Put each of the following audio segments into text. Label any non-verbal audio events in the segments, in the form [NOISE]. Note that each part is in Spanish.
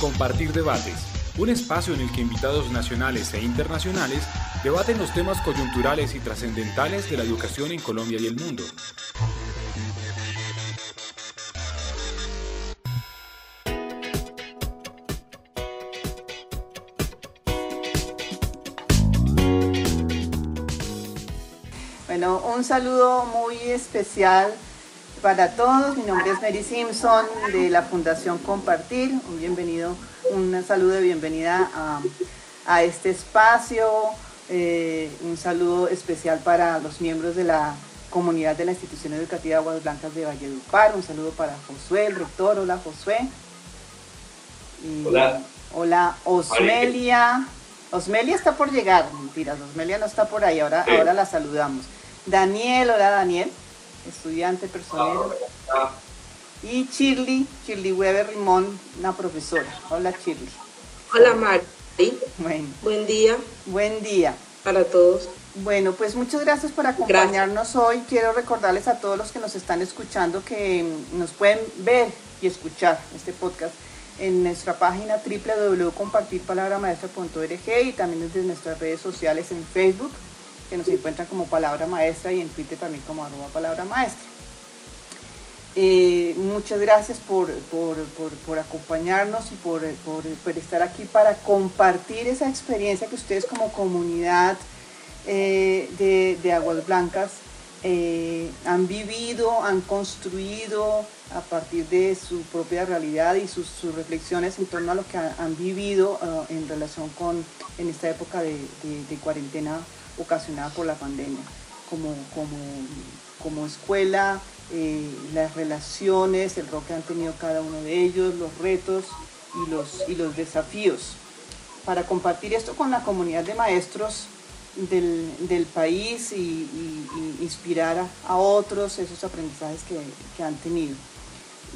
Compartir Debates, un espacio en el que invitados nacionales e internacionales debaten los temas coyunturales y trascendentales de la educación en Colombia y el mundo. Bueno, un saludo muy especial para todos. Mi nombre es Mary Simpson de la Fundación Compartir. Un bienvenido, un saludo de bienvenida a, este espacio. Eh, un saludo especial para los miembros de la comunidad de la institución educativa Aguas Blancas de Valledupar. Un saludo para Josué, el rector. Hola, Josué. hola. Hola, Osmelia. Osmelia está por llegar, mentiras, Osmelia no está por ahí, ahora, ahora la saludamos. Daniel, hola Daniel estudiante personero. Y Shirley, Shirley Weber Rimón, una profesora. Hola Shirley. Hola Mari. Bueno. Buen día. Buen día. Para todos. Bueno, pues muchas gracias por acompañarnos hoy. Quiero recordarles a todos los que nos están escuchando que nos pueden ver y escuchar este podcast en nuestra página www.compartirpalabramaestra.org y también desde nuestras redes sociales en Facebook que nos encuentran como palabra maestra y en Twitter también como arroba palabra maestra. Eh, muchas gracias por, acompañarnos y por, estar aquí para compartir esa experiencia que ustedes como comunidad eh, de, Aguas Blancas eh, han vivido, han construido a partir de su propia realidad y sus, reflexiones en torno a lo que han, vivido en relación con en esta época de cuarentena ocasionada por la pandemia, como, como, como escuela, eh, las relaciones, el rol que han tenido cada uno de ellos, los retos y los, y los desafíos. Para compartir esto con la comunidad de maestros del, del país y, inspirar a, otros esos aprendizajes que, que, han tenido.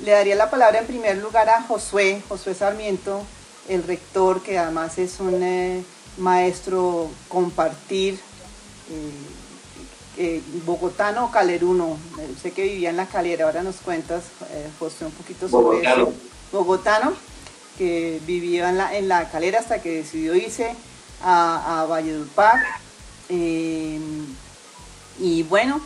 Le daría la palabra en primer lugar a Josué, Josué Sarmiento, el rector, que además es un eh, maestro compartir eh, eh, bogotano o caleruno. Eh, sé que vivía en la calera, ahora nos cuentas, José, un poquito sobre eso. Bogotano, que vivía en la, en la calera hasta que decidió irse a, a Valledupar. y bueno,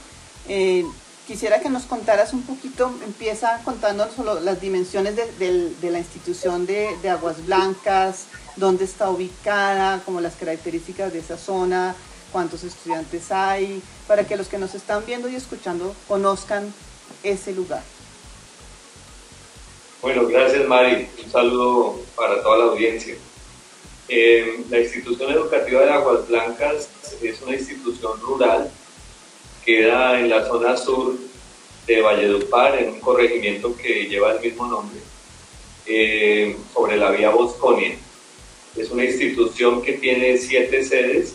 quisiera que nos contaras un poquito, empieza contándonos solo las dimensiones de, la institución de, de, Aguas Blancas, dónde está ubicada, como las características de esa zona, cuántos estudiantes hay, para que los que nos están viendo y escuchando conozcan ese lugar. Bueno, gracias Mari. Un saludo para toda la audiencia. Eh, la institución educativa de Aguas Blancas es una institución rural, queda en la zona sur de Valledupar, en un corregimiento que lleva el mismo nombre, eh, sobre la vía Bosconia. Es una institución que tiene siete sedes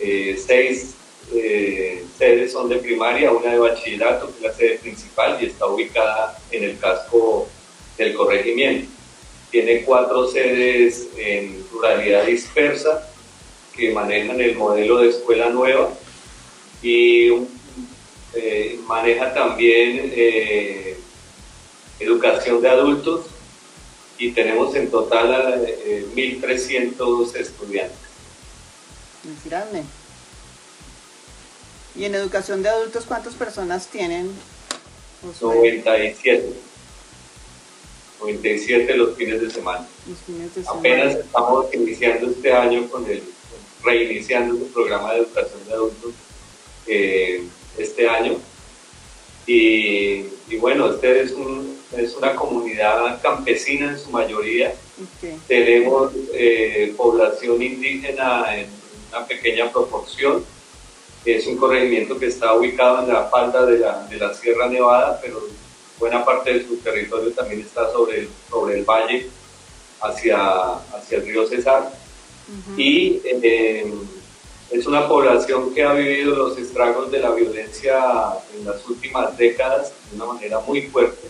eh, seis eh, sedes son de primaria, una de bachillerato, que es la sede principal y está ubicada en el casco del corregimiento. Tiene cuatro sedes en ruralidad dispersa que manejan el modelo de escuela nueva y eh, maneja también educación de adultos y tenemos en total 1.300 estudiantes. ¿Y en educación de adultos cuántas personas tienen? 97. 97 los fines de semana. Apenas estamos iniciando este año con el, reiniciando el programa de educación de adultos eh, este año. Y, bueno, este es, es, una comunidad campesina en su mayoría. Tenemos eh, población indígena en una pequeña proporción. Es un corregimiento que está ubicado en la falda de la, de la Sierra Nevada, pero buena parte de su territorio también está sobre el, sobre el valle hacia, hacia el río Cesar. Y eh, es una población que ha vivido los estragos de la violencia en las últimas décadas de una manera muy fuerte.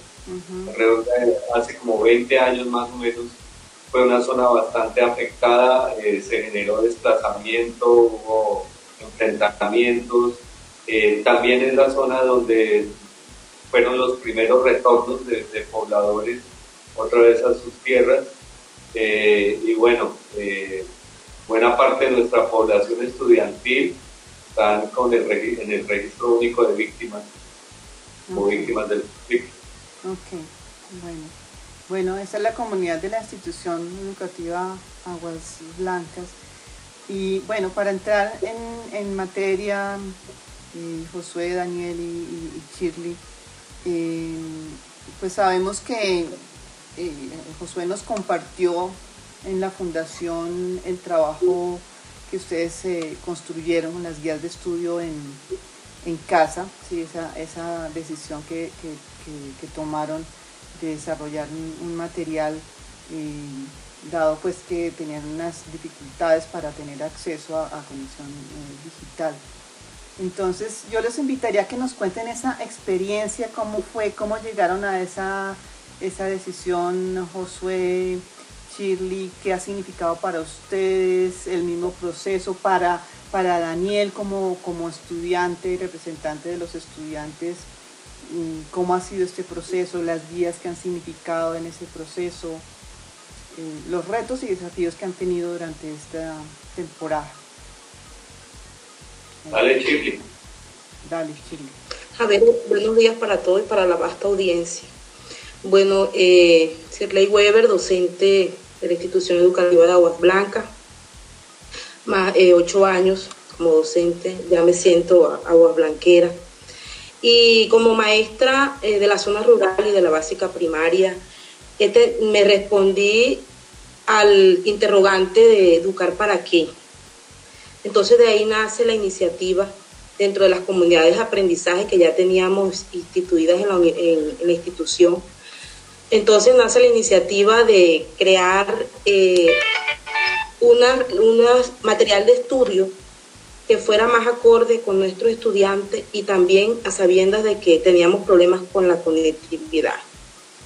hace como 20 años más o menos fue una zona bastante afectada, eh, se generó desplazamiento, hubo enfrentamientos. Eh, también es la zona donde fueron los primeros retornos de, pobladores otra vez a sus tierras Eh, y bueno, eh, buena parte de nuestra población estudiantil están con el en el registro único de víctimas o víctimas del conflicto. Ok, bueno. Bueno, esa es la comunidad de la institución educativa Aguas Blancas. Y bueno, para entrar en, materia, eh, Josué, Daniel y, Shirley, eh, pues sabemos que eh, Josué nos compartió en la fundación el trabajo que ustedes construyeron, las guías de estudio en, casa, ¿sí? esa, esa decisión que, tomaron de desarrollar un, material dado pues que tenían unas dificultades para tener acceso a, conexión eh, digital. Entonces yo les invitaría a que nos cuenten esa experiencia, cómo fue, cómo llegaron a esa, esa decisión, Josué, Shirley, qué ha significado para ustedes el mismo proceso, para, para Daniel como, como estudiante, representante de los estudiantes, cómo ha sido este proceso, las guías que han significado en ese proceso. Eh, los retos y desafíos que han tenido durante esta temporada. Dale, Chile. Dale, Chile. A ver, buenos días para todos y para la vasta audiencia. Bueno, eh, Sirley Weber, docente de la institución educativa de Aguas Blancas, más eh, ocho años como docente, ya me siento Aguas Blanquera. Y como maestra eh, de la zona rural y de la básica primaria, este, me respondí al interrogante de educar para qué. Entonces de ahí nace la iniciativa dentro de las comunidades de aprendizaje que ya teníamos instituidas en la, institución. Entonces nace la iniciativa de crear eh, una, material de estudio que fuera más acorde con nuestros estudiantes y también a sabiendas de que teníamos problemas con la conectividad.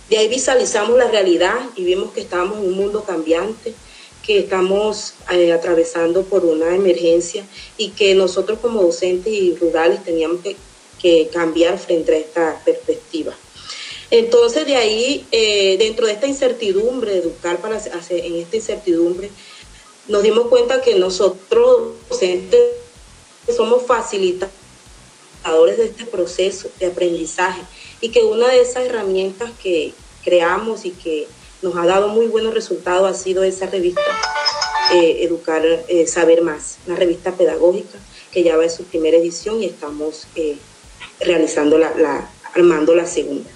De ahí visualizamos la realidad y vimos que estamos en un mundo cambiante, que estamos eh, atravesando por una emergencia y que nosotros como docentes y rurales teníamos que, cambiar frente a esta perspectiva. Entonces de ahí, eh, dentro de esta incertidumbre, educar para hacer, en esta incertidumbre, nos dimos cuenta que nosotros docentes somos facilitadores de este proceso de aprendizaje y que una de esas herramientas que, creamos y que nos ha dado muy buenos resultados ha sido esa revista eh, Educar, eh, Saber Más, una revista pedagógica que ya va en su primera edición y estamos eh, realizando la, armando la segunda.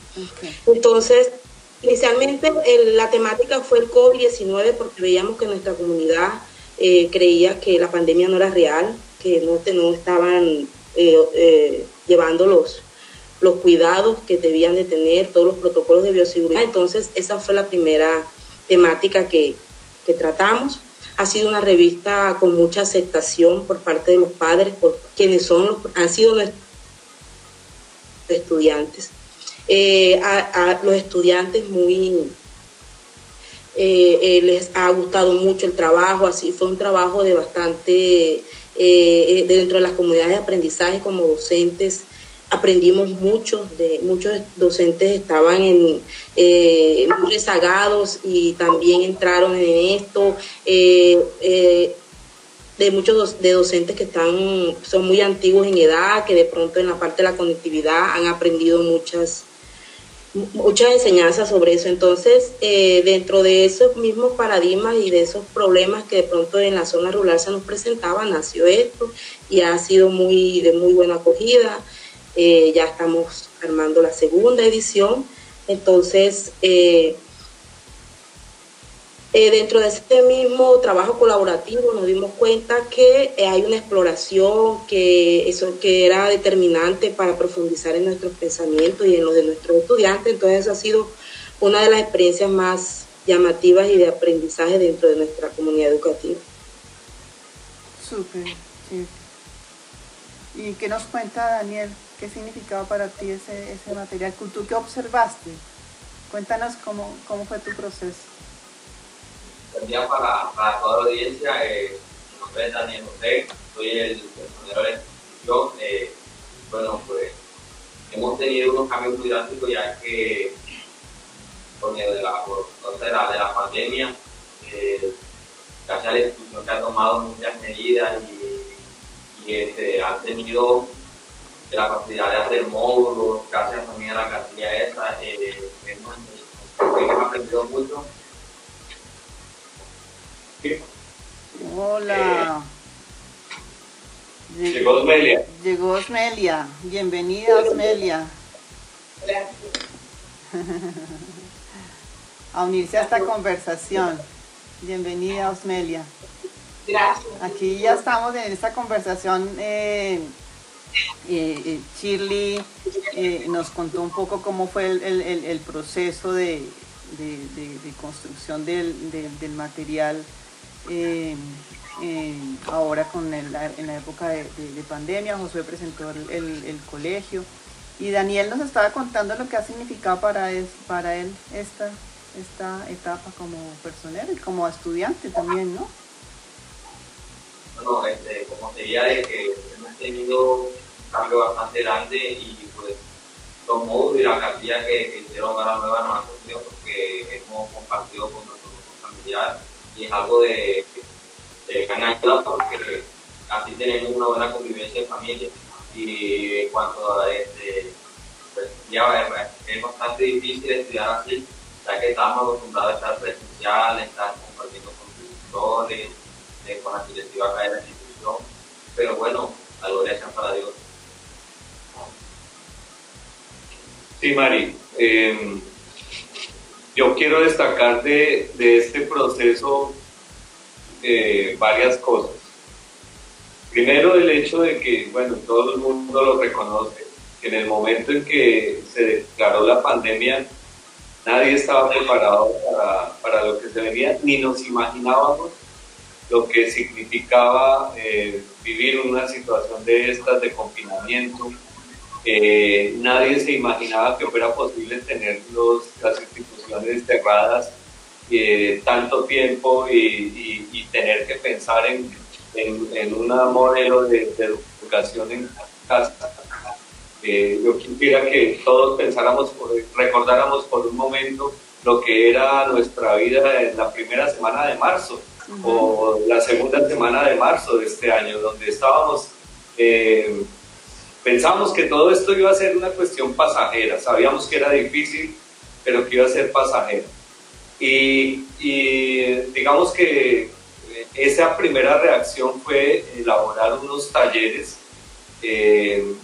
Entonces, inicialmente la temática fue el COVID-19 porque veíamos que nuestra comunidad creía que la pandemia no era real, que no, estaban llevando los, cuidados que debían de tener, todos los protocolos de bioseguridad. Entonces, esa fue la primera temática que, tratamos. Ha sido una revista con mucha aceptación por parte de los padres, por quienes son los, han sido nuestros estudiantes. Eh, a, los estudiantes muy eh, eh, les ha gustado mucho el trabajo, así fue un trabajo de bastante dentro de las comunidades de aprendizaje como docentes aprendimos mucho, de, muchos docentes estaban en, eh, muy rezagados y también entraron en esto. Eh, eh, de muchos de docentes que están son muy antiguos en edad, que de pronto en la parte de la conectividad han aprendido muchas muchas enseñanzas sobre eso. Entonces, dentro de esos mismos paradigmas y de esos problemas que de pronto en la zona rural se nos presentaban, nació esto y ha sido muy de muy buena acogida. Eh, ya estamos armando la segunda edición. Entonces, eh, eh, dentro de este mismo trabajo colaborativo nos dimos cuenta que hay una exploración que eso que era determinante para profundizar en nuestros pensamientos y en los de nuestros estudiantes. Entonces, eso ha sido una de las experiencias más llamativas y de aprendizaje dentro de nuestra comunidad educativa. Súper. ¿Y qué nos cuenta Daniel? ¿Qué significaba para ti ese, ese material? ¿Tú qué observaste? Cuéntanos cómo, cómo fue tu proceso. Buen día para, para toda la audiencia. Eh, mi nombre es Daniel José, soy el personero de la institución. Eh, bueno, pues hemos tenido unos cambios muy drásticos ya que por medio de la, por, de la, de la pandemia eh, gracias a la institución que ha tomado muchas medidas y, este, han tenido la facilidad de hacer módulos, gracias también a la cartilla esa, eh, hemos, aprendido mucho. Hola. Llegó Osmelia. Llegó Osmelia. Bienvenida, Osmelia. Gracias. a unirse a esta conversación. Bienvenida, Osmelia. Gracias. Aquí ya estamos en esta conversación. Eh, eh, eh Shirley eh, nos contó un poco cómo fue el, proceso de, construcción del, material ahora con en la época de, pandemia. Josué presentó el, colegio y Daniel nos estaba contando lo que ha significado para, para él esta, esta etapa como personero y como estudiante también, ¿no? Bueno, este, como sería de que hemos tenido un cambio bastante grande y pues los módulos y la cartilla que, hicieron a la nueva nos han porque hemos compartido con nuestros familiares y es algo de, de gran ayuda porque así tenemos una buena convivencia en familia y en cuanto este, pues ya es, bastante difícil estudiar así, ya que estamos acostumbrados a estar presencial, estar compartiendo con profesores, eh, con la directiva acá de la institución, pero bueno, la gloria sea para Dios. Sí, Mari, em, yo quiero destacar de, de este proceso eh, varias cosas. Primero el hecho de que, bueno, todo el mundo lo reconoce, que en el momento en que se declaró la pandemia, nadie estaba preparado para, para lo que se venía, ni nos imaginábamos lo que significaba eh, vivir una situación de estas, de confinamiento. Eh, nadie se imaginaba que fuera posible tener los, las instituciones cerradas eh, tanto tiempo y, y, tener que pensar en en, un modelo de, educación en casa. Eh, yo quisiera que todos pensáramos, recordáramos por un momento lo que era nuestra vida en la primera semana de marzo o la segunda semana de marzo de este año, donde estábamos, eh, pensamos que todo esto iba a ser una cuestión pasajera, sabíamos que era difícil, pero que iba a ser pasajera. Y, y digamos que esa primera reacción fue elaborar unos talleres eh,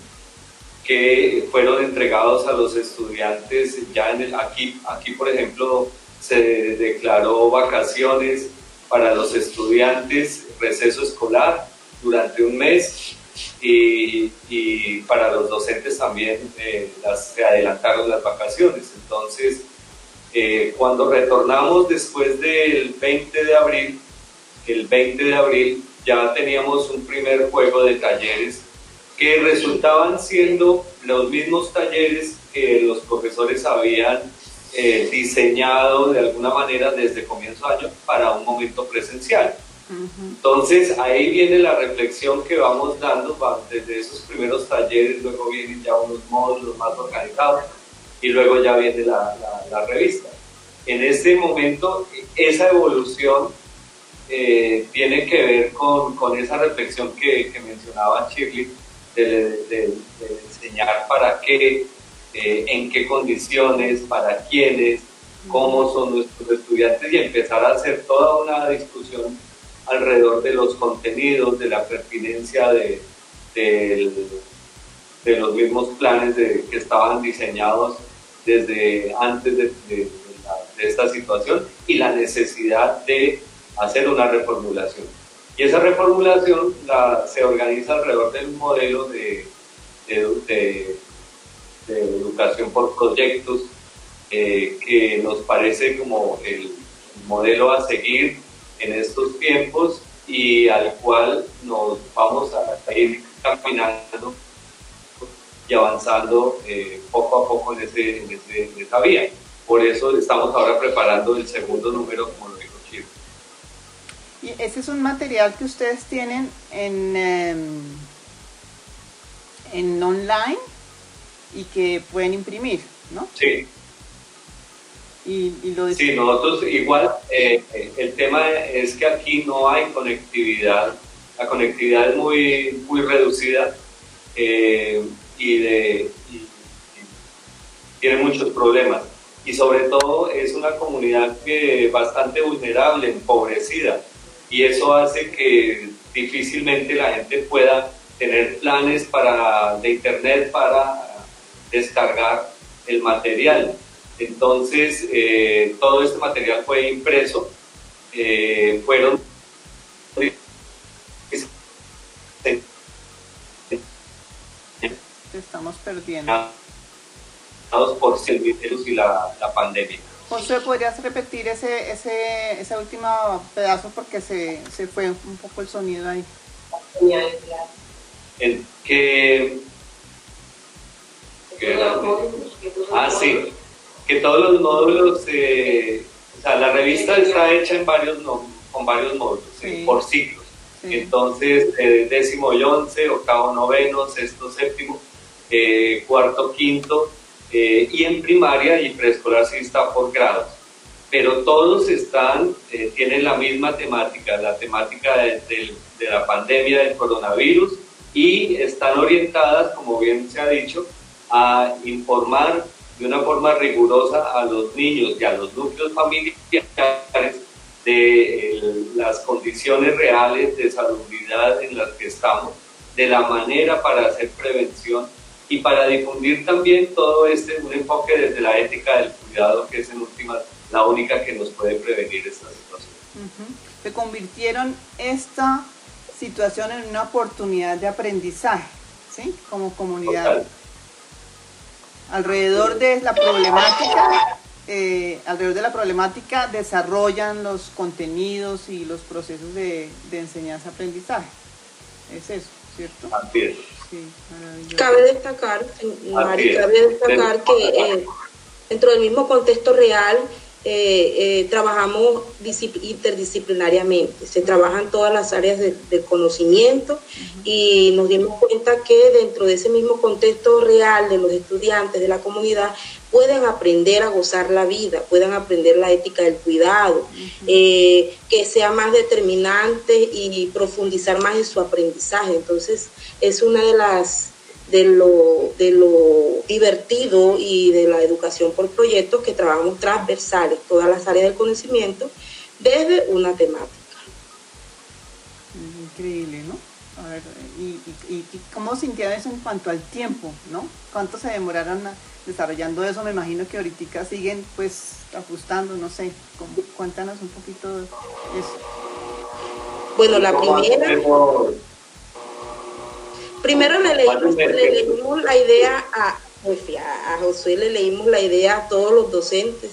que fueron entregados a los estudiantes ya en el, aquí, aquí por ejemplo se declaró vacaciones para los estudiantes, receso escolar durante un mes y, para los docentes también eh, se adelantaron las vacaciones. Entonces, eh, cuando retornamos después del 20 de abril, el 20 de abril ya teníamos un primer juego de talleres que resultaban siendo los mismos talleres que los profesores habían eh, diseñado de alguna manera desde comienzo de año para un momento presencial. Entonces ahí viene la reflexión que vamos dando desde esos primeros talleres, luego vienen ya unos módulos más organizados y luego ya viene la, la revista. En este momento esa evolución eh, tiene que ver con, con esa reflexión que, mencionaba Shirley, de, enseñar para qué, eh, en qué condiciones, para quiénes, cómo son nuestros estudiantes y empezar a hacer toda una discusión alrededor de los contenidos, de la pertinencia de, de, los mismos planes de, que estaban diseñados desde antes de, de esta situación y la necesidad de hacer una reformulación. Y esa reformulación la, se organiza alrededor del modelo de, de, educación por proyectos, eh, que nos parece como el modelo a seguir en estos tiempos y al cual nos vamos a ir caminando y avanzando eh, poco a poco en, ese, en, ese, en, esa vía. Por eso estamos ahora preparando el segundo número, como y ese es un material que ustedes tienen en, em, en online y que pueden imprimir, ¿no? Sí. Y, lo sí, nosotros igual, eh, el tema es que aquí no hay conectividad, la conectividad es muy, muy reducida eh, y, de, tiene muchos problemas. Y sobre todo es una comunidad que bastante vulnerable, empobrecida, y eso hace que difícilmente la gente pueda tener planes para, de internet para descargar el material. Entonces, eh, todo este material fue impreso, eh, fueron estamos perdiendo por servicios y la, la pandemia. José, ¿podrías repetir ese, ese, ese último pedazo porque se, se fue un poco el sonido ahí? El que, ah, sí, que todos los módulos, eh, o sea, la revista está hecha en varios con varios módulos, por ciclos. Entonces, eh, décimo y once, octavo, noveno, sexto, séptimo, eh, cuarto, quinto, eh, y en primaria y preescolar sí está por grados. Pero todos están, eh, tienen la misma temática, la temática de, de, la pandemia del coronavirus y están orientadas, como bien se ha dicho, a informar de una forma rigurosa a los niños y a los núcleos familiares de las condiciones reales de salubridad en las que estamos, de la manera para hacer prevención y para difundir también todo este, un enfoque desde la ética del cuidado, que es en última la única que nos puede prevenir esta situación. Se convirtieron esta situación en una oportunidad de aprendizaje, ¿sí? Como comunidad. Alrededor de la problemática, eh, alrededor de la problemática desarrollan los contenidos y los procesos de, de enseñanza-aprendizaje. Es eso, ¿cierto? Así es. Cabe destacar, Mari, cabe destacar que eh, dentro del mismo contexto real eh, eh, trabajamos interdisciplinariamente, se trabajan todas las áreas de, conocimiento y nos dimos cuenta que dentro de ese mismo contexto real de los estudiantes, de la comunidad, pueden aprender a gozar la vida, puedan aprender la ética del cuidado, eh, que sea más determinante y profundizar más en su aprendizaje. Entonces, es una de las de lo, de lo divertido y de la educación por proyectos que trabajamos transversales, todas las áreas del conocimiento, desde una temática. Increíble, ¿no? A ver, ¿y, y, cómo sintieron eso en cuanto al tiempo, ¿no? ¿Cuánto se demoraron desarrollando eso? Me imagino que ahorita siguen pues ajustando, no sé, cuéntanos un poquito de eso. Bueno, la primera... Primero le leímos, la idea a, pues, a, Josué, le leímos la idea a todos los docentes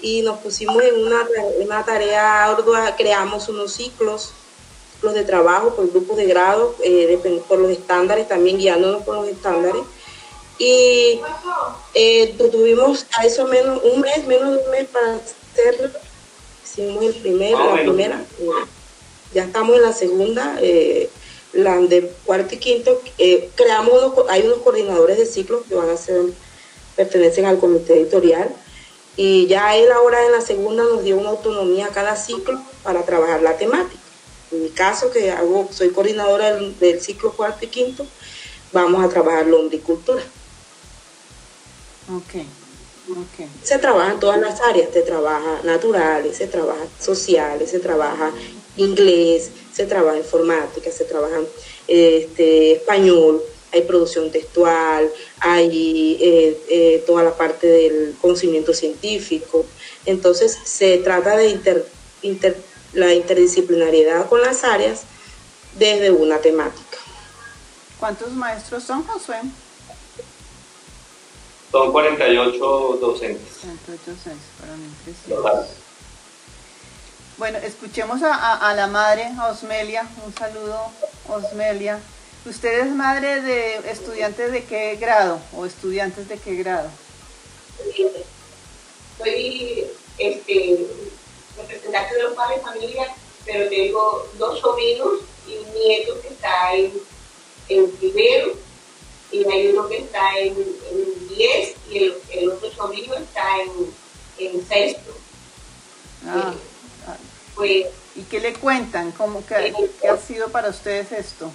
y nos pusimos en una, una tarea ardua, creamos unos ciclos, ciclos de trabajo por grupos de grado, eh, por los estándares, también guiándonos por los estándares. Y eh, tuvimos a eso menos un mes, menos de un mes para hacerlo. Hicimos el primero, la primera. ya estamos en la segunda. Eh, la de cuarto y quinto, eh, creamos hay unos coordinadores de ciclos que van a ser, pertenecen al comité editorial, y ya él ahora en la segunda nos dio una autonomía a cada ciclo para trabajar la temática. En mi caso, que hago, soy coordinadora del, ciclo cuarto y quinto, vamos a trabajar lombricultura. Okay. Okay. Se trabaja en todas las áreas, se trabaja naturales, se trabaja sociales, se trabaja inglés, se trabaja informática, se trabaja este, español, hay producción textual, hay eh, eh, toda la parte del conocimiento científico. Entonces se trata de inter, la interdisciplinariedad con las áreas desde una temática. ¿Cuántos maestros son, Josué? Son 48 docentes. 48 docentes, bueno, escuchemos a, la madre, Osmelia. Un saludo, Osmelia. ¿Usted es madre de estudiantes de qué grado o estudiantes de qué grado? Soy este, representante de los padres de familia, pero tengo dos sobrinos y un nieto que está en, en primero y hay uno que está en, 10 y el, el, otro sobrino está en, en sexto. Ah, ¿Y qué le cuentan? ¿Cómo, qué, qué ha sido para ustedes esto?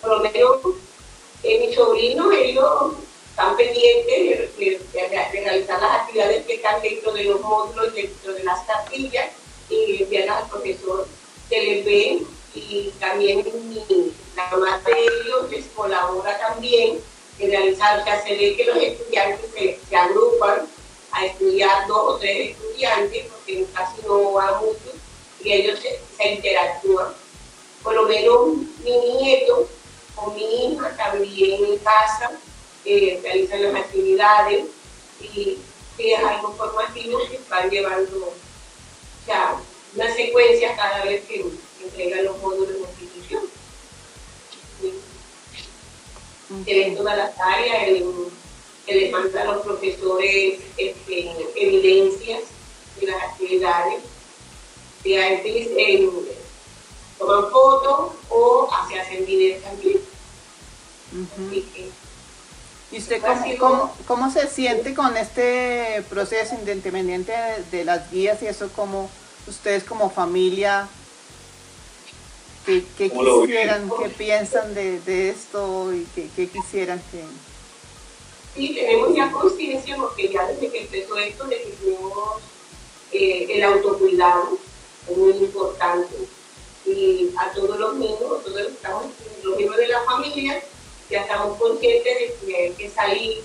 Por lo menos eh, mi sobrino, ellos están pendientes de, realizar las actividades que están dentro de los módulos, dentro de las capillas, y envían al profesor que les ven y también la mamá de ellos les colabora también en realizar, o sea, se ve que los estudiantes se, agrupan a estudiar dos o tres estudiantes, porque casi no van muchos, y ellos se interactúan. Por lo menos mi nieto con mi hija también en casa, eh, realizan las actividades y, es algo formativo que están llevando o sea, una secuencia cada vez que entregan los módulos de institución. Se ven todas las áreas, que les mandan los profesores este, evidencias de las actividades. Y a veces toman fotos o se hacen videos también. ¿Y usted cómo, cómo, se siente con este proceso independiente de, las guías y eso como ustedes como familia, qué, quisieran, qué piensan de, esto y qué, quisieran que... Sí, tenemos ya conciencia porque ya desde que empezó esto definimos eh, el autocuidado, es muy importante. Y a todos los niños, todos los, estamos, los miembros de la familia, ya estamos conscientes de que hay que salir,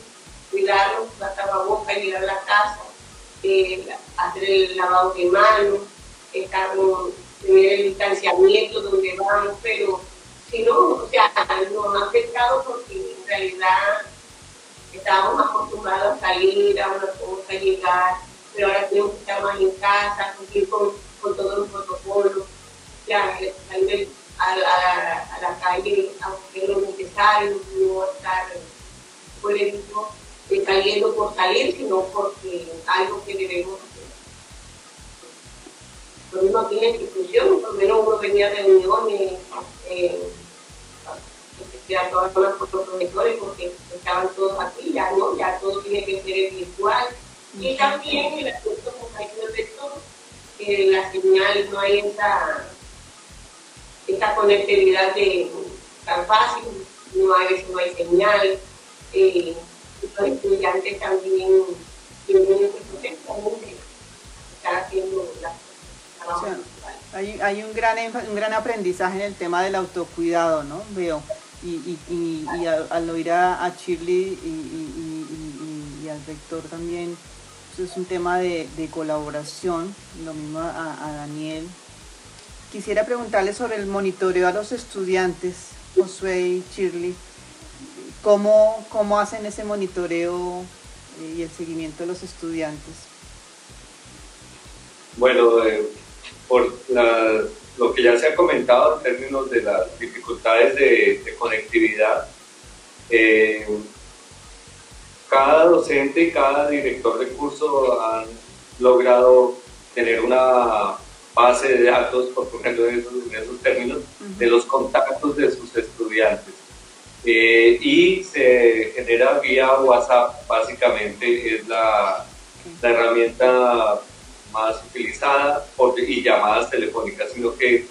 cuidarnos, la tapabocas, llegar a la casa, eh, hacer el lavado de manos, estamos, tener el distanciamiento donde vamos, pero si no, o sea, nos ha afectado porque en realidad estábamos acostumbrados a salir, a una cosa, llegar, pero ahora tenemos que estar más en casa, cumplir con, con todos los protocolos, ya salir a, a, a, la calle a buscar lo necesario, no estar por ejemplo saliendo por salir, sino porque algo que debemos hacer. Lo mismo aquí en la institución, por lo menos uno venía de reuniones, eh, ya todas las los profesores porque estaban todos aquí, ya no, ya todo tiene que ser virtual. Y también el asunto, como hay que que la señal no hay esa esta conectividad de, tan fácil, no hay, no hay señal, eh, los estudiantes también tienen ese están haciendo la hay, hay un gran un gran aprendizaje en el tema del autocuidado, ¿no? Veo. Y, y, y, al, oír a, a Shirley y, al rector también, pues es un tema de, de colaboración, lo mismo a, a Daniel, Quisiera preguntarle sobre el monitoreo a los estudiantes, Josué y Shirley. ¿Cómo, cómo hacen ese monitoreo eh, y el seguimiento de los estudiantes? Bueno, eh, por lo que ya se ha comentado en términos de las dificultades de, conectividad, eh, cada docente y cada director de curso han logrado tener una base de datos, por ejemplo, en esos, términos, de los contactos de sus estudiantes. Eh, y se genera vía WhatsApp, básicamente es la, la herramienta más utilizada por, y llamadas telefónicas, sino que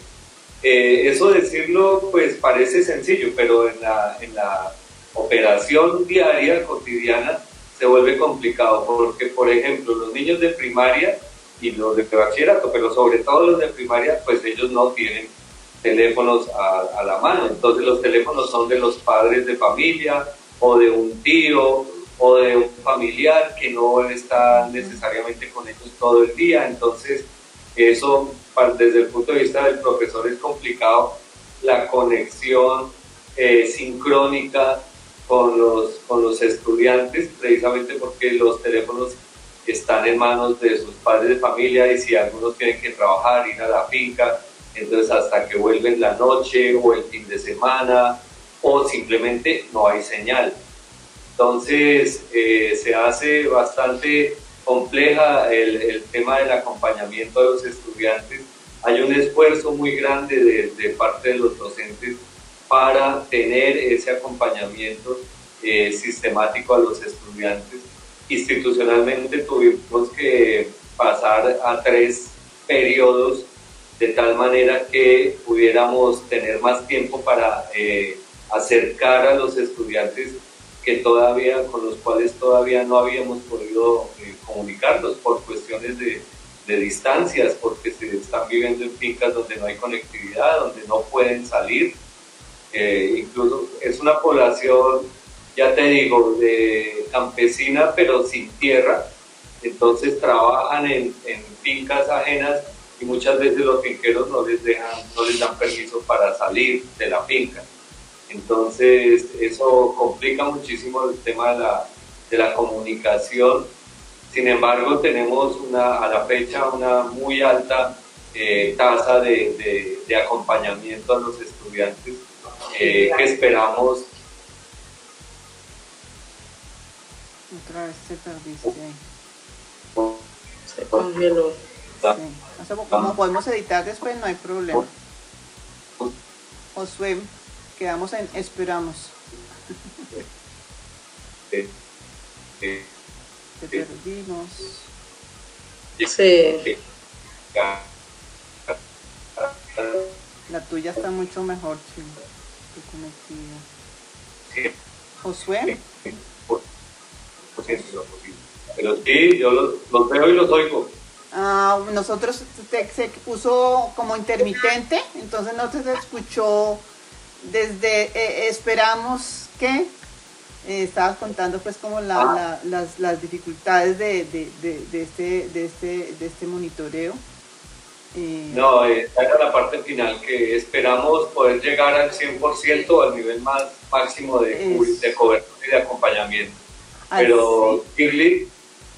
eh, eso decirlo pues parece sencillo, pero en la, en la operación diaria, cotidiana, se vuelve complicado, porque por ejemplo los niños de primaria y los de bachillerato, pero sobre todo los de primaria, pues ellos no tienen teléfonos a, a, la mano. Entonces los teléfonos son de los padres de familia o de un tío o de un familiar que no está necesariamente con ellos todo el día. Entonces eso desde el punto de vista del profesor es complicado la conexión eh, sincrónica con los, con los estudiantes, precisamente porque los teléfonos están en manos de sus padres de familia y si algunos tienen que trabajar, ir a la finca, entonces hasta que vuelven la noche o el fin de semana o simplemente no hay señal. Entonces eh, se hace bastante compleja el, el, tema del acompañamiento de los estudiantes. Hay un esfuerzo muy grande de, de parte de los docentes para tener ese acompañamiento eh, sistemático a los estudiantes institucionalmente tuvimos que pasar a tres periodos de tal manera que pudiéramos tener más tiempo para eh, acercar a los estudiantes que todavía, con los cuales todavía no habíamos podido eh, comunicarlos por cuestiones de, de, distancias, porque se están viviendo en fincas donde no hay conectividad, donde no pueden salir. Eh, incluso es una población, ya te digo, campesina, pero sin tierra. Entonces trabajan en, en fincas ajenas y muchas veces los finqueros no les dejan, no les dan permiso para salir de la finca. Entonces eso complica muchísimo el tema de la, de la comunicación. Sin embargo, tenemos una, a la fecha una muy alta eh, tasa de, de, acompañamiento a los estudiantes eh, que esperamos. Otra vez se perdiste. Se congeló. Sí. como podemos editar después, no hay problema. Josué, quedamos en esperamos. Te perdimos. Sí. La tuya está mucho mejor, chico. Josué. Pero sí, yo los, los veo y los oigo. Ah, nosotros se puso como intermitente, entonces no se escuchó desde eh, esperamos que eh, estabas contando pues como la, las, las, dificultades de, de, de, este, de, este, de este monitoreo. Eh, no, esta era la parte final que esperamos poder llegar al 100% al nivel más máximo de, de cobertura y de acompañamiento. Pero Kirli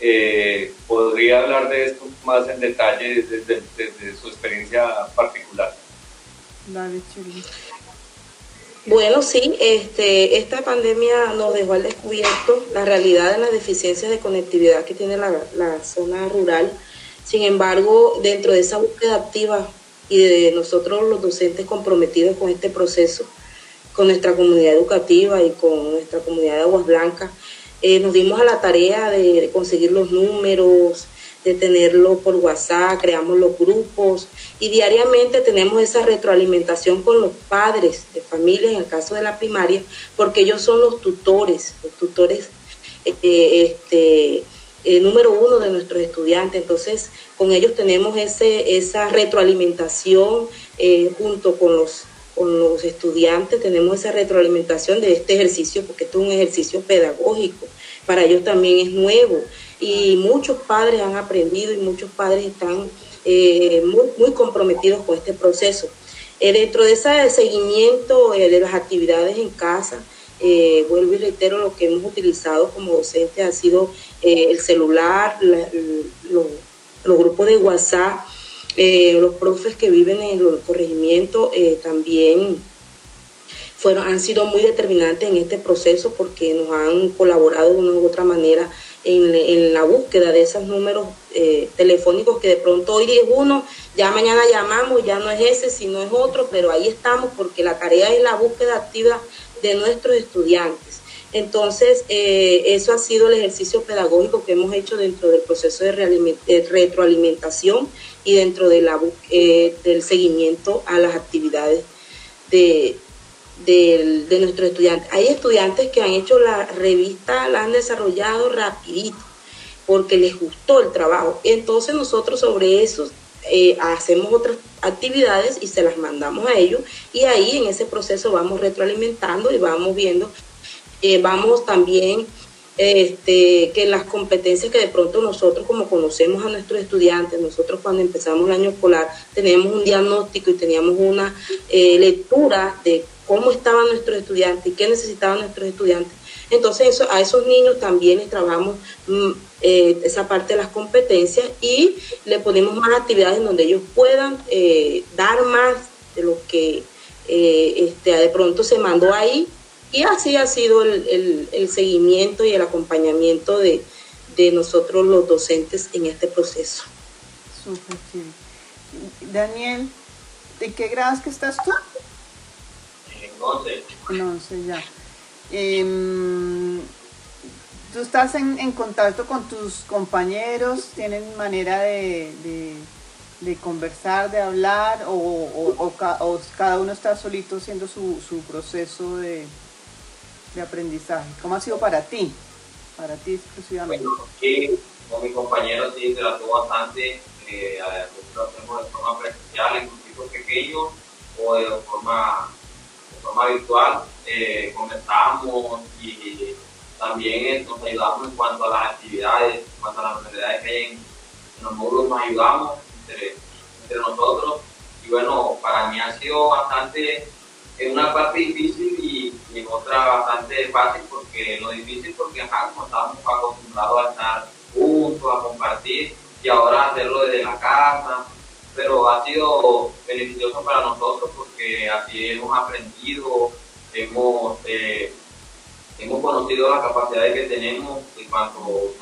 eh, podría hablar de esto más en detalle desde, su experiencia particular. Bueno, sí, este, esta pandemia nos dejó al descubierto la realidad de las deficiencias de conectividad que tiene la, la zona rural. Sin embargo, dentro de esa búsqueda activa y de nosotros los docentes comprometidos con este proceso, con nuestra comunidad educativa y con nuestra comunidad de Aguas Blancas, eh, nos dimos a la tarea de, conseguir los números, de tenerlo por WhatsApp, creamos los grupos y diariamente tenemos esa retroalimentación con los padres de familia, en el caso de la primaria, porque ellos son los tutores, los tutores eh, este, eh, número uno de nuestros estudiantes. Entonces, con ellos tenemos ese, esa retroalimentación junto con los con los estudiantes tenemos esa retroalimentación de este ejercicio, porque esto es un ejercicio pedagógico, para ellos también es nuevo y muchos padres han aprendido y muchos padres están eh, muy, comprometidos con este proceso. Eh, dentro de ese seguimiento eh, de las actividades en casa, vuelvo y reitero, lo que hemos utilizado como docente ha sido el celular, los grupos de WhatsApp, los profes que viven en el corregimiento eh, también fueron, han sido muy determinantes en este proceso porque nos han colaborado de una u otra manera en, la búsqueda de esos números eh, telefónicos que de pronto hoy es uno, ya mañana llamamos, ya no es ese, sino es otro, pero ahí estamos porque la tarea es la búsqueda activa de nuestros estudiantes. Entonces, eso ha sido el ejercicio pedagógico que hemos hecho dentro del proceso de retroalimentación y dentro de la, eh, del seguimiento a las actividades de, de, nuestros estudiantes. Hay estudiantes que han hecho la revista, la han desarrollado rapidito porque les gustó el trabajo. Entonces nosotros sobre eso eh, hacemos otras actividades y se las mandamos a ellos y ahí en ese proceso vamos retroalimentando y vamos viendo, eh, vamos también este, que las competencias que de pronto nosotros como conocemos a nuestros estudiantes, nosotros cuando empezamos el año escolar teníamos un diagnóstico y teníamos una eh, lectura de cómo estaban nuestros estudiantes y qué necesitaban nuestros estudiantes. Entonces eso, a esos niños también les trabajamos mm, eh, esa parte de las competencias y le ponemos más actividades en donde ellos puedan eh, dar más de lo que este, de pronto se mandó ahí y así ha sido el, seguimiento y el acompañamiento de, nosotros los docentes en este proceso. Súper Daniel, ¿de qué grados que estás tú? En 11. En 11 ya. Em, tú estás en, contacto con tus compañeros, tienen manera de, conversar, de hablar, o, cada uno está solito haciendo su, proceso de, aprendizaje. ¿Cómo ha sido para ti? Para ti exclusivamente. Bueno, aquí con mis compañeros sí interactúo bastante, eh, lo hacemos de forma presencial en grupos pequeños o de forma, de forma virtual. Eh, conversamos y también nos ayudamos en cuanto a las actividades, en cuanto a las actividades que hay en, los módulos, nos ayudamos entre, entre, nosotros. Y bueno, para mí ha sido bastante, en una parte difícil y, en otra bastante fácil, porque lo difícil porque acá como estábamos acostumbrados a estar juntos, a compartir, y ahora hacerlo desde la casa, pero ha sido beneficioso para nosotros porque así hemos aprendido, hemos... Eh, hemos conocido las capacidades que tenemos en cuanto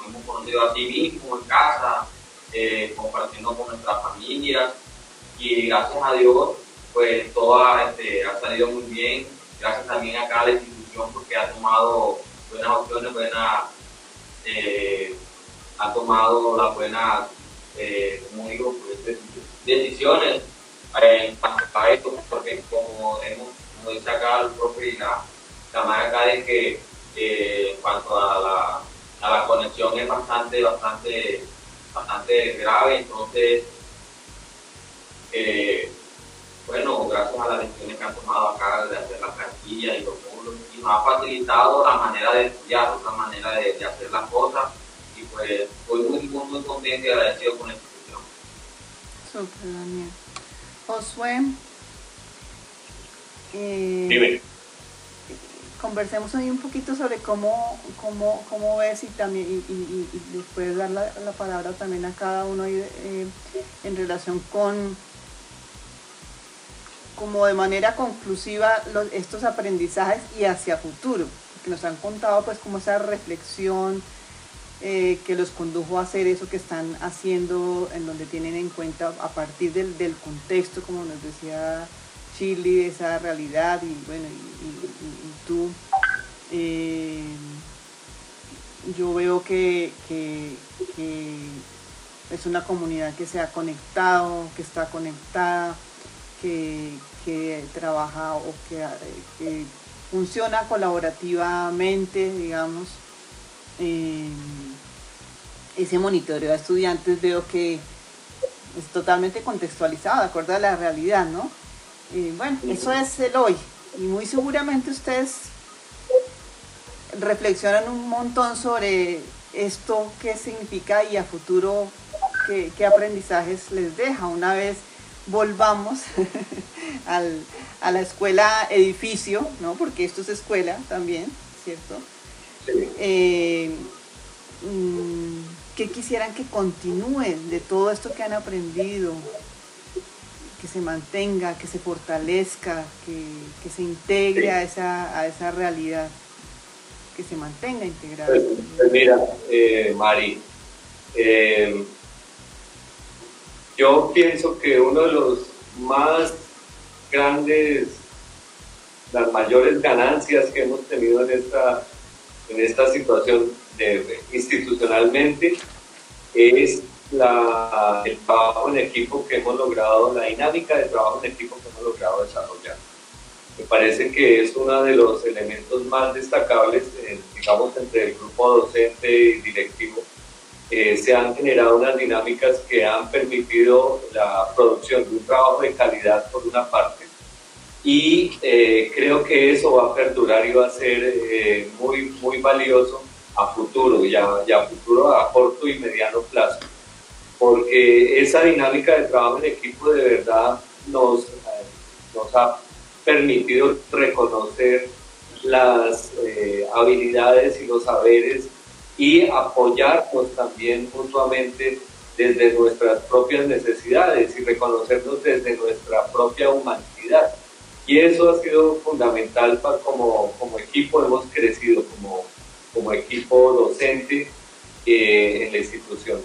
hemos conocido a sí mismos en casa, eh, compartiendo con nuestras familias y gracias a Dios pues todo este, ha salido muy bien, gracias también a la institución porque ha tomado buenas opciones, buenas, eh, ha tomado las buenas, como digo, pues, decisiones en cuanto a esto, porque como, hemos, como dice acá el profe la la marca de que en cuanto a la, a la conexión es bastante, bastante, bastante grave, entonces, eh, bueno, gracias a las decisiones que han tomado acá de hacer la plantilla y los módulos, y nos ha facilitado la manera de estudiar, otra manera de, de hacer las cosas, y pues estoy muy, muy, muy contento y agradecido con la Súper, Daniel. Josué. Eh, Dime conversemos hoy un poquito sobre cómo, cómo, cómo ves y también y, después dar la, palabra también a cada uno eh, en relación con como de manera conclusiva estos aprendizajes y hacia futuro, que nos han contado pues como esa reflexión eh, que los condujo a hacer eso que están haciendo, en donde tienen en cuenta a partir del, del contexto, como nos decía Chile, esa realidad y bueno, y, tú, eh, yo veo que, es una comunidad que se ha conectado, que está conectada, que, trabaja o que, funciona colaborativamente, digamos. Eh, ese monitoreo de estudiantes veo que es totalmente contextualizado, de acuerdo a la realidad, ¿no? Bueno, eso es el hoy. Y muy seguramente ustedes reflexionan un montón sobre esto, qué significa y a futuro qué, aprendizajes les deja. Una vez volvamos [LAUGHS] a la escuela edificio, ¿no? porque esto es escuela también, ¿cierto? Eh, mm, ¿Qué quisieran que continúen de todo esto que han aprendido? que se mantenga, que se fortalezca, que, se integre a, esa, a esa realidad, que se mantenga integrada. Pues, pues mira, eh, Mari, eh, yo pienso que uno de los más grandes, las mayores ganancias que hemos tenido en esta, en esta situación de, institucionalmente es el trabajo en equipo que hemos logrado, la dinámica de trabajo en equipo que hemos logrado desarrollar. Me parece que es uno de los elementos más destacables, eh, digamos, entre el grupo docente y directivo. Eh, se han generado unas dinámicas que han permitido la producción de un trabajo de calidad por una parte y eh, creo que eso va a perdurar y va a ser muy, muy valioso a futuro, ya, ya a futuro a corto y mediano plazo porque esa dinámica de trabajo en equipo de verdad nos, nos ha permitido reconocer las eh, habilidades y los saberes y apoyarnos también mutuamente desde nuestras propias necesidades y reconocernos desde nuestra propia humanidad. Y eso ha sido fundamental para como, como equipo, hemos crecido como, como equipo docente eh, en la institución.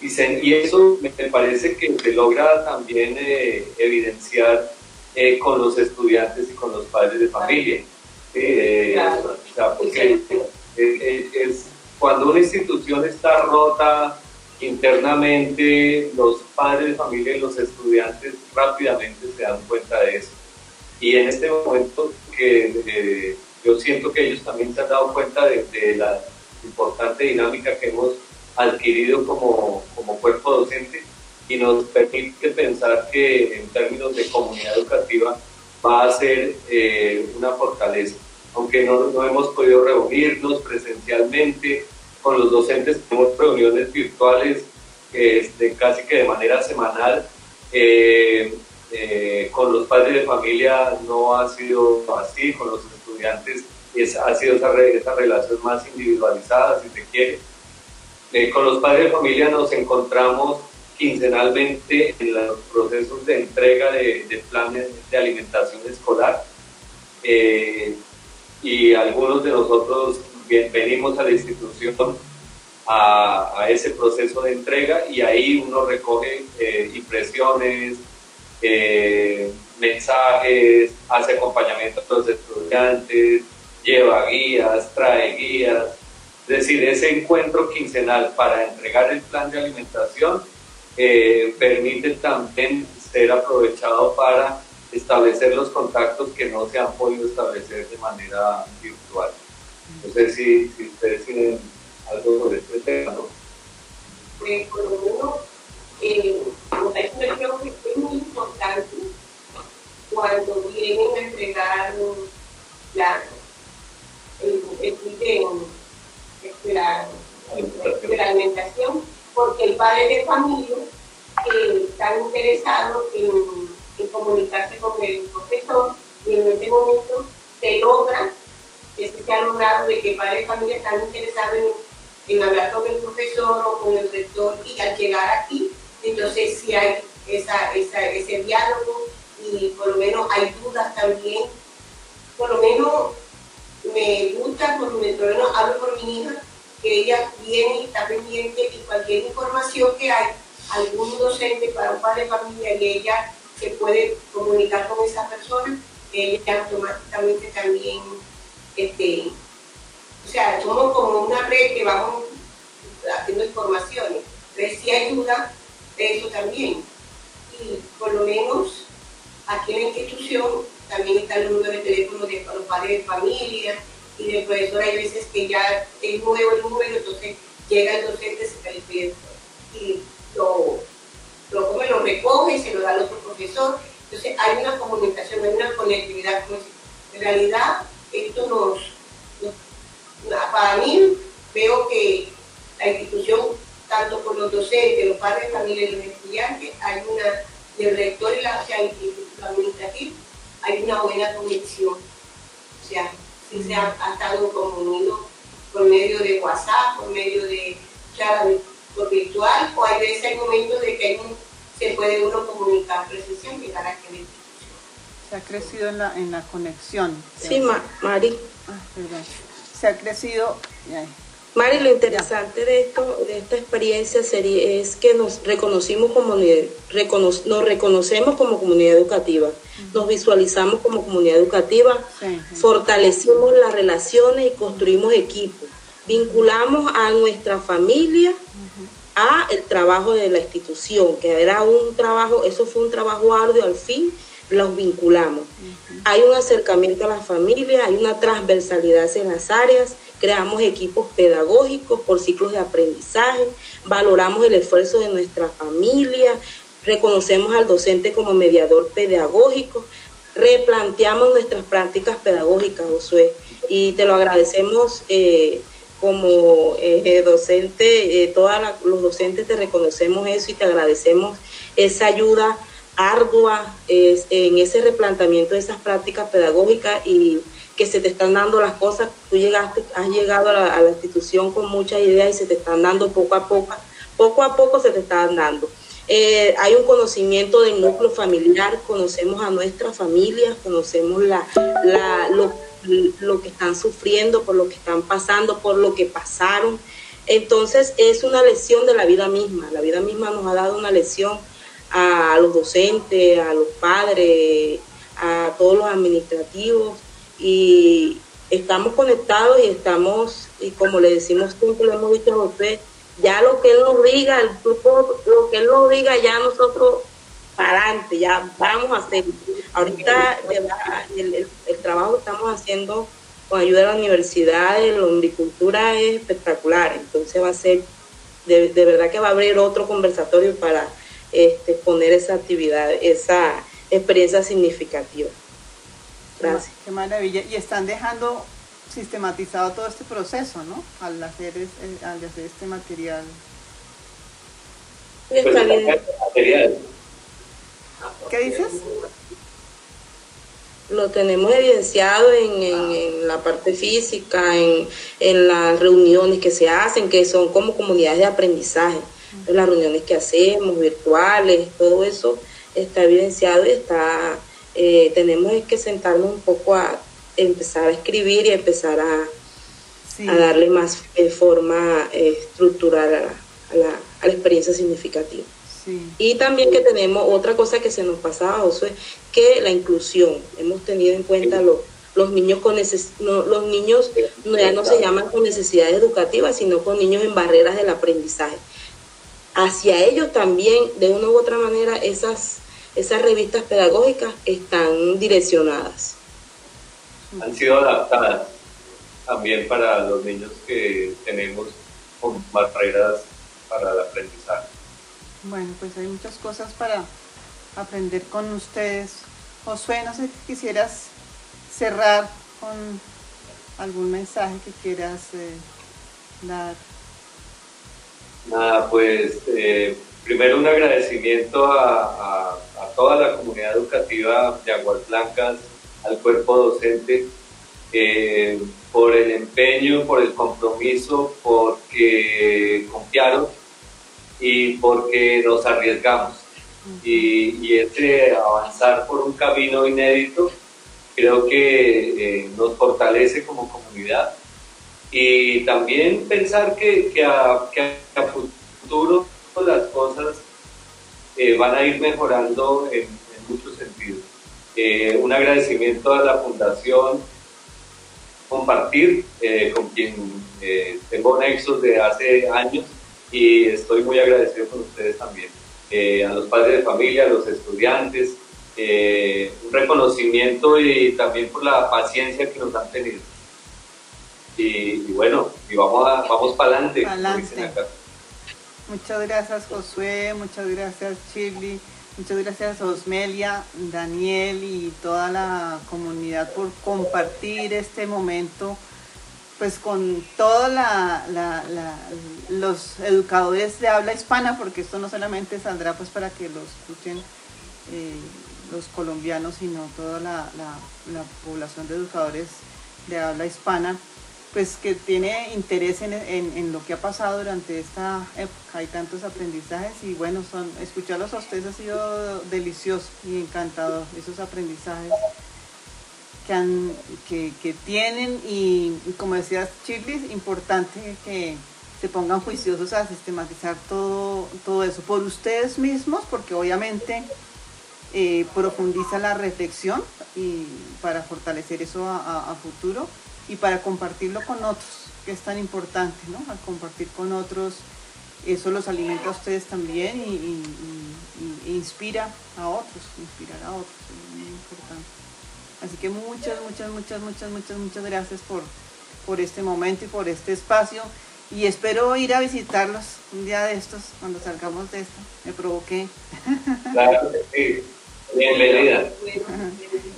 Y, eso me parece que se logra también eh, evidenciar eh, con los estudiantes y con los padres de familia. Eh, porque es, cuando una institución está rota internamente, los padres de familia y los estudiantes rápidamente se dan cuenta de eso. Y en este momento que eh, yo siento que ellos también se han dado cuenta de, la importante dinámica que hemos adquirido como, como cuerpo docente y nos permite pensar que en términos de comunidad educativa va a ser eh, una fortaleza. Aunque no, no, hemos podido reunirnos presencialmente con los docentes, tenemos reuniones virtuales este, casi que de manera semanal. Eh, eh, con los padres de familia no ha sido así, con los estudiantes es, ha sido esa, esa relación más individualizada, si se quiere. con los padres de familia nos encontramos quincenalmente en los procesos de entrega de, planes de alimentación escolar. Eh, y algunos de nosotros venimos a la institución a, ese proceso de entrega y ahí uno recoge eh, impresiones, eh, mensajes, hace acompañamiento a los estudiantes, lleva guías, trae guías. Es decir, ese encuentro quincenal para entregar el plan de alimentación eh, permite también ser aprovechado para establecer los contactos que no se han podido establecer de manera virtual. No sé si, si ustedes tienen algo sobre este tema. Pues por lo menos, eh, creo que es muy importante cuando vienen a entregar la, el, el de, la, de la alimentación porque el padre de familia eh, está interesado en, comunicarse con el profesor y en este momento se logra, este se ha logrado de que el padre de familia está interesado en, hablar con el profesor o con el rector y al llegar aquí, entonces si hay esa, ese diálogo y por lo menos hay dudas también, por lo menos me gusta, por lo menos hablo por mi hija, que ella viene y está pendiente y cualquier información que hay, algún docente para un padre de familia y ella se puede comunicar con esa persona, ella automáticamente también, este, o sea, somos como una red que vamos haciendo informaciones, pero si ayuda eso también. Y por lo menos aquí en la institución también está el número de teléfono de los padres de familia, y el profesor hay veces que ya es nuevo el número, entonces llega el docente, se y lo, lo, lo recoge y se lo da al otro profesor. Entonces hay una comunicación, hay una conectividad. En realidad, esto nos, para mí, veo que la institución, tanto por los docentes, los padres de familia y los estudiantes, hay una, del rector y la, o sea, administrativo, hay una buena conexión. O sea, si se ha, estado comunido por medio de WhatsApp, por medio de chat por virtual, o hay veces hay momentos de que se puede uno comunicar presencial y llegar a que Se ha crecido en la, en la conexión. Sí, Mari. Ah, se ha crecido. Mari, lo interesante de esto, de esta experiencia sería, es que nos reconocimos como nos reconocemos como comunidad educativa, nos visualizamos como comunidad educativa, fortalecimos las relaciones y construimos equipos, vinculamos a nuestra familia a el trabajo de la institución, que era un trabajo, eso fue un trabajo arduo al fin, los vinculamos. Hay un acercamiento a la familia, hay una transversalidad en las áreas, creamos equipos pedagógicos por ciclos de aprendizaje, valoramos el esfuerzo de nuestra familia, reconocemos al docente como mediador pedagógico, replanteamos nuestras prácticas pedagógicas, Josué, y te lo agradecemos eh, como eh, docente, eh, todos los docentes te reconocemos eso y te agradecemos esa ayuda ardua en ese replanteamiento de esas prácticas pedagógicas y que se te están dando las cosas, tú llegaste, has llegado a la, institución con muchas ideas y se te están dando poco a poco, poco a poco se te están dando. Eh, hay un conocimiento del núcleo familiar, conocemos a nuestras familias, conocemos la, la, lo, lo que están sufriendo, por lo que están pasando, por lo que pasaron. Entonces es una lección de la vida misma, la vida misma nos ha dado una lección a los docentes, a los padres, a todos los administrativos, y estamos conectados y estamos, y como le decimos siempre, le hemos dicho a José, ya lo que él nos diga, el grupo, lo que él nos diga, ya nosotros para adelante, ya vamos a hacer. Ahorita el, el, trabajo que estamos haciendo con ayuda de la universidad de la agricultura es espectacular, entonces va a ser, de, de verdad que va a abrir otro conversatorio para este, poner esa actividad, esa experiencia significativa. Gracias. Qué maravilla. Y están dejando sistematizado todo este proceso, ¿no? Al hacer, eh, al hacer este material. Pues, material. ¿Qué dices? Lo tenemos evidenciado en, en, la parte física, en, en, las reuniones que se hacen, que son como comunidades de aprendizaje. Las reuniones que hacemos, virtuales, todo eso está evidenciado y está, eh, tenemos que sentarnos un poco a empezar a escribir y empezar a, a darle más eh, forma eh, estructural a la, a la experiencia significativa. Y también que tenemos otra cosa que se nos pasaba, Josué, que la inclusión. Hemos tenido en cuenta los, los niños con los niños no, ya no se llaman con necesidades educativas, sino con niños en barreras del aprendizaje. Hacia ellos también, de una u otra manera, esas, esas revistas pedagógicas están direccionadas. Han sido adaptadas también para los niños que tenemos con barreras para el aprendizaje. Bueno, pues hay muchas cosas para aprender con ustedes. Josué, no sé si quisieras cerrar con algún mensaje que quieras eh, dar. Nada, pues eh, primero un agradecimiento a, toda la comunidad educativa de Aguas Blancas, al cuerpo docente, eh, por el empeño, por el compromiso, porque confiaron y porque nos arriesgamos. Y, y ese avanzar por un camino inédito creo que eh, nos fortalece como comunidad y también pensar que, que, a, que a, futuro las cosas eh, van a ir mejorando en, muchos sentidos. Eh, un agradecimiento a la Fundación Compartir, con quien tengo nexos de hace años y estoy muy agradecido con ustedes también. Eh, a los padres de familia, a los estudiantes, eh, un reconocimiento y también por la paciencia que nos han tenido. Y, bueno, y vamos, a, vamos para adelante. Muchas gracias Josué, muchas gracias Chirly, muchas gracias Osmelia, Daniel y toda la comunidad por compartir este momento pues con todos los educadores de habla hispana, porque esto no solamente saldrá pues para que lo escuchen eh, los colombianos, sino toda la, población de educadores de habla hispana, pues que tiene interés en, lo que ha pasado durante esta época. Hay tantos aprendizajes y bueno, son, escucharlos a ustedes ha sido delicioso y encantador, esos aprendizajes que, que, tienen y, como decías Chirlis, importante que se pongan juiciosos a sistematizar todo, todo eso por ustedes mismos, porque obviamente eh, profundiza la reflexión y para fortalecer eso a, futuro y para compartirlo con otros, que es tan importante, ¿no? Al compartir con otros, eso los alimenta a ustedes también y, inspira a otros, inspirar a otros, es muy importante. Así que muchas, muchas, muchas, muchas, muchas, muchas gracias por, por este momento y por este espacio. Y espero ir a visitarlos un día de estos, cuando salgamos de esto. Me provoqué. Claro sí. Bienvenida.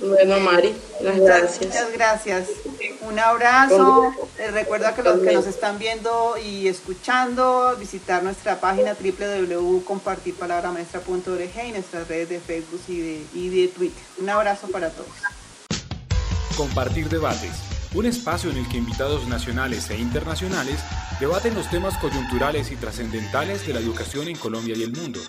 Bueno, Mari, muchas gracias. Muchas gracias. Un abrazo. Les recuerdo que los que nos están viendo y escuchando, visitar nuestra página www.compartirpalabramaestra.org y nuestras redes de Facebook y de, y de Twitter. Un abrazo para todos. Compartir debates, un espacio en el que invitados nacionales e internacionales debaten los temas coyunturales y trascendentales de la educación en Colombia y el mundo.